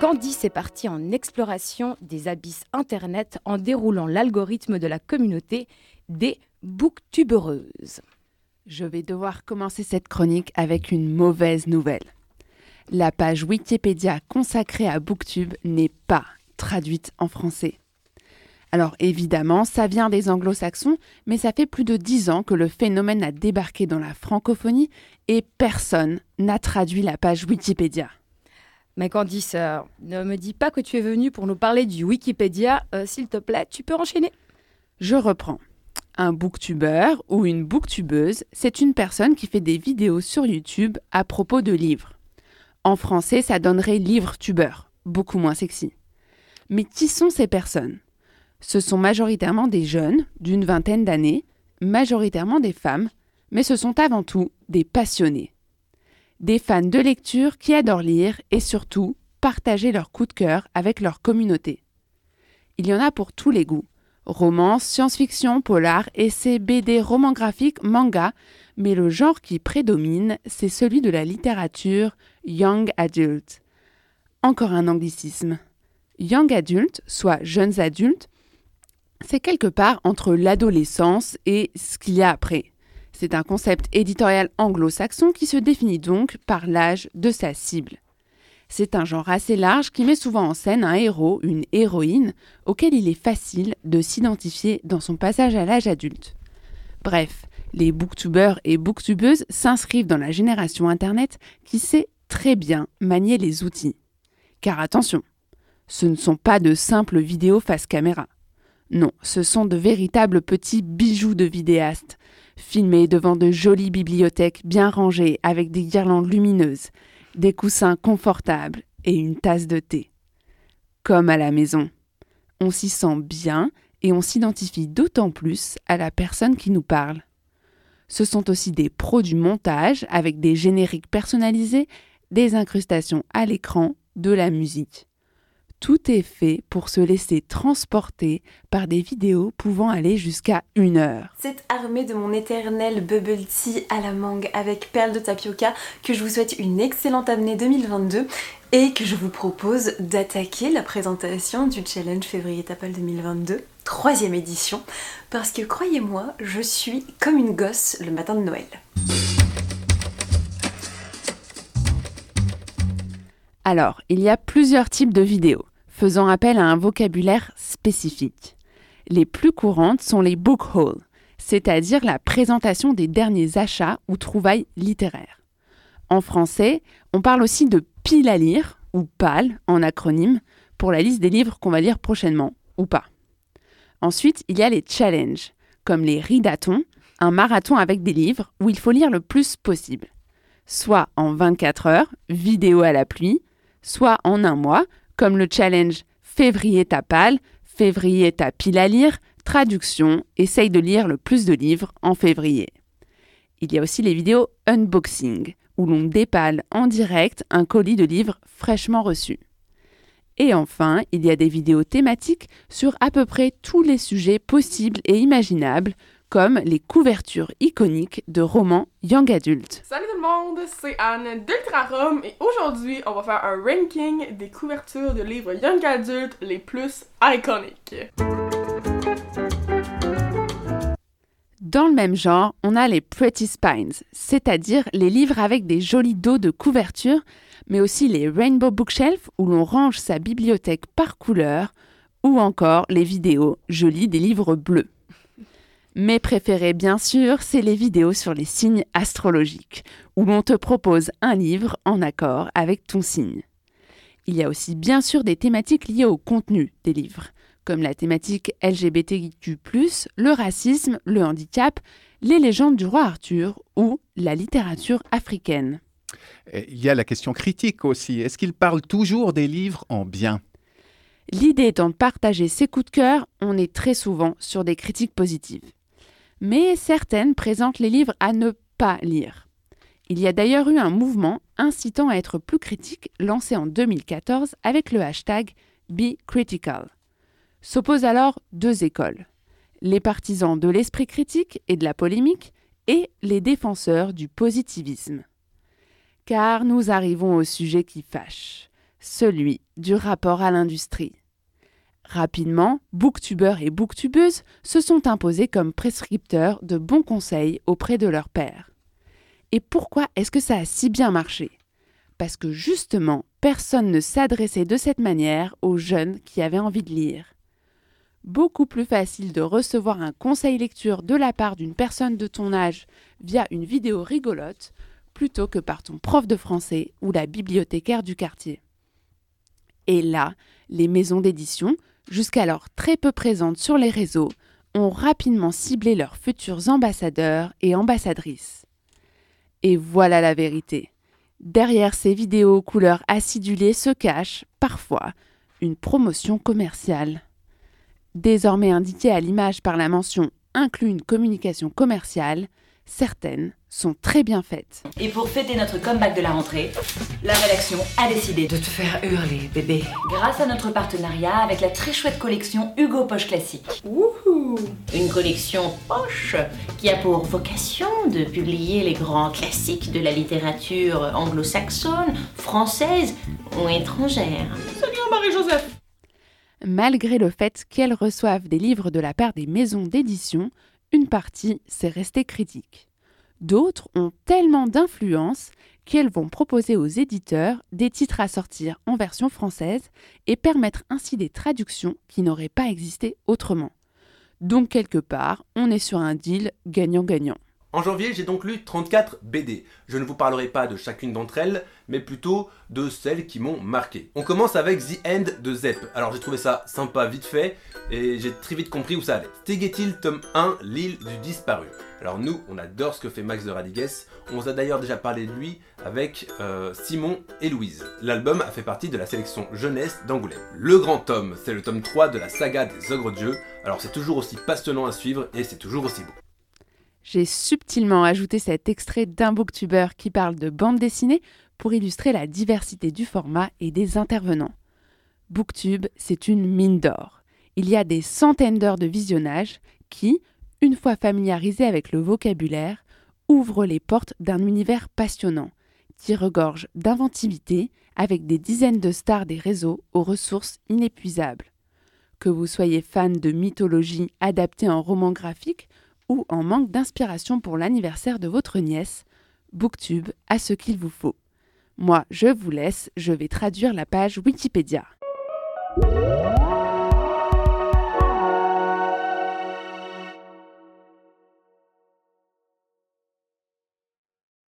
Candice est partie en exploration des abysses Internet en déroulant l'algorithme de la communauté des booktubeuses. Je vais devoir commencer cette chronique avec une mauvaise nouvelle. La page Wikipédia consacrée à Booktube n'est pas traduite en français. Alors évidemment, ça vient des anglo-saxons, mais ça fait plus de dix ans que le phénomène a débarqué dans la francophonie et personne n'a traduit la page Wikipédia. Mais Candice, euh, ne me dis pas que tu es venue pour nous parler du Wikipédia. Euh, s'il te plaît, tu peux enchaîner. Je reprends. Un booktuber ou une booktubeuse, c'est une personne qui fait des vidéos sur YouTube à propos de livres. En français, ça donnerait livre-tubeur, beaucoup moins sexy. Mais qui sont ces personnes? Ce sont majoritairement des jeunes, d'une vingtaine d'années, majoritairement des femmes, mais ce sont avant tout des passionnés des fans de lecture qui adorent lire et surtout partager leurs coups de cœur avec leur communauté. Il y en a pour tous les goûts. Romance, science-fiction, polar, essais, BD, romans graphiques, manga, mais le genre qui prédomine, c'est celui de la littérature young adult. Encore un anglicisme. Young adult, soit jeunes adultes, c'est quelque part entre l'adolescence et ce qu'il y a après. C'est un concept éditorial anglo-saxon qui se définit donc par l'âge de sa cible. C'est un genre assez large qui met souvent en scène un héros, une héroïne, auquel il est facile de s'identifier dans son passage à l'âge adulte. Bref, les booktubers et booktubeuses s'inscrivent dans la génération Internet qui sait très bien manier les outils. Car attention, ce ne sont pas de simples vidéos face caméra. Non, ce sont de véritables petits bijoux de vidéastes, filmés devant de jolies bibliothèques bien rangées avec des guirlandes lumineuses, des coussins confortables et une tasse de thé. Comme à la maison. On s'y sent bien et on s'identifie d'autant plus à la personne qui nous parle. Ce sont aussi des pros du montage avec des génériques personnalisés, des incrustations à l'écran, de la musique. Tout est fait pour se laisser transporter par des vidéos pouvant aller jusqu'à une heure. C'est armé de mon éternel bubble tea à la mangue avec perles de tapioca que je vous souhaite une excellente année 2022 et que je vous propose d'attaquer la présentation du challenge février Tapal 2022, troisième édition, parce que croyez-moi, je suis comme une gosse le matin de Noël. Alors, il y a plusieurs types de vidéos, faisant appel à un vocabulaire spécifique. Les plus courantes sont les book hauls, c'est-à-dire la présentation des derniers achats ou trouvailles littéraires. En français, on parle aussi de pile à lire, ou PAL en acronyme, pour la liste des livres qu'on va lire prochainement, ou pas. Ensuite, il y a les challenges, comme les ridatons, un marathon avec des livres où il faut lire le plus possible. Soit en 24 heures, vidéo à la pluie, soit en un mois, comme le challenge Février tapal, Février ta pile à lire, traduction, essaye de lire le plus de livres en février. Il y a aussi les vidéos unboxing, où l'on dépale en direct un colis de livres fraîchement reçus. Et enfin, il y a des vidéos thématiques sur à peu près tous les sujets possibles et imaginables, comme les couvertures iconiques de romans young adult. Salut tout le monde, c'est Anne d'Ultra Rome et aujourd'hui on va faire un ranking des couvertures de livres young adult les plus iconiques. Dans le même genre, on a les Pretty Spines, c'est-à-dire les livres avec des jolis dos de couverture, mais aussi les Rainbow Bookshelf où l'on range sa bibliothèque par couleur, ou encore les vidéos, je lis des livres bleus. Mes préférés, bien sûr, c'est les vidéos sur les signes astrologiques, où l'on te propose un livre en accord avec ton signe. Il y a aussi bien sûr des thématiques liées au contenu des livres, comme la thématique LGBTQ, le racisme, le handicap, les légendes du roi Arthur ou la littérature africaine. Il y a la question critique aussi. Est-ce qu'il parle toujours des livres en bien? L'idée étant de partager ses coups de cœur, on est très souvent sur des critiques positives mais certaines présentent les livres à ne pas lire. Il y a d'ailleurs eu un mouvement incitant à être plus critique lancé en 2014 avec le hashtag BeCritical. S'opposent alors deux écoles les partisans de l'esprit critique et de la polémique et les défenseurs du positivisme. Car nous arrivons au sujet qui fâche. celui du rapport à l'industrie. Rapidement, booktubeurs et booktubeuses se sont imposés comme prescripteurs de bons conseils auprès de leurs pairs. Et pourquoi est-ce que ça a si bien marché? Parce que justement, personne ne s'adressait de cette manière aux jeunes qui avaient envie de lire. Beaucoup plus facile de recevoir un conseil lecture de la part d'une personne de ton âge via une vidéo rigolote plutôt que par ton prof de français ou la bibliothécaire du quartier. Et là, les maisons d'édition, jusqu'alors très peu présentes sur les réseaux, ont rapidement ciblé leurs futurs ambassadeurs et ambassadrices. Et voilà la vérité. Derrière ces vidéos couleurs acidulées se cache, parfois, une promotion commerciale. Désormais indiquée à l'image par la mention inclut une communication commerciale, certaines sont très bien faites. Et pour fêter notre comeback de la rentrée, la rédaction a décidé de te faire hurler, bébé. Grâce à notre partenariat avec la très chouette collection Hugo Poche Classique. Wouhou Une collection poche qui a pour vocation de publier les grands classiques de la littérature anglo-saxonne, française ou étrangère. Salut Marie-Joseph Malgré le fait qu'elles reçoivent des livres de la part des maisons d'édition, une partie s'est restée critique. D'autres ont tellement d'influence qu'elles vont proposer aux éditeurs des titres à sortir en version française et permettre ainsi des traductions qui n'auraient pas existé autrement. Donc quelque part, on est sur un deal gagnant-gagnant. En janvier, j'ai donc lu 34 BD. Je ne vous parlerai pas de chacune d'entre elles, mais plutôt de celles qui m'ont marqué. On commence avec The End de Zep. Alors j'ai trouvé ça sympa vite fait, et j'ai très vite compris où ça allait. Stegetil, tome 1, L'île du disparu. Alors nous, on adore ce que fait Max de Radigues. On vous a d'ailleurs déjà parlé de lui avec euh, Simon et Louise. L'album a fait partie de la sélection jeunesse d'Angoulême. Le grand tome, c'est le tome 3 de la saga des ogres dieux. Alors c'est toujours aussi passionnant à suivre et c'est toujours aussi beau. J'ai subtilement ajouté cet extrait d'un booktuber qui parle de bande dessinée pour illustrer la diversité du format et des intervenants. Booktube, c'est une mine d'or. Il y a des centaines d'heures de visionnage qui, une fois familiarisés avec le vocabulaire, ouvrent les portes d'un univers passionnant, qui regorge d'inventivité avec des dizaines de stars des réseaux aux ressources inépuisables. Que vous soyez fan de mythologie adaptée en roman graphique ou en manque d'inspiration pour l'anniversaire de votre nièce, Booktube a ce qu'il vous faut. Moi, je vous laisse, je vais traduire la page Wikipédia.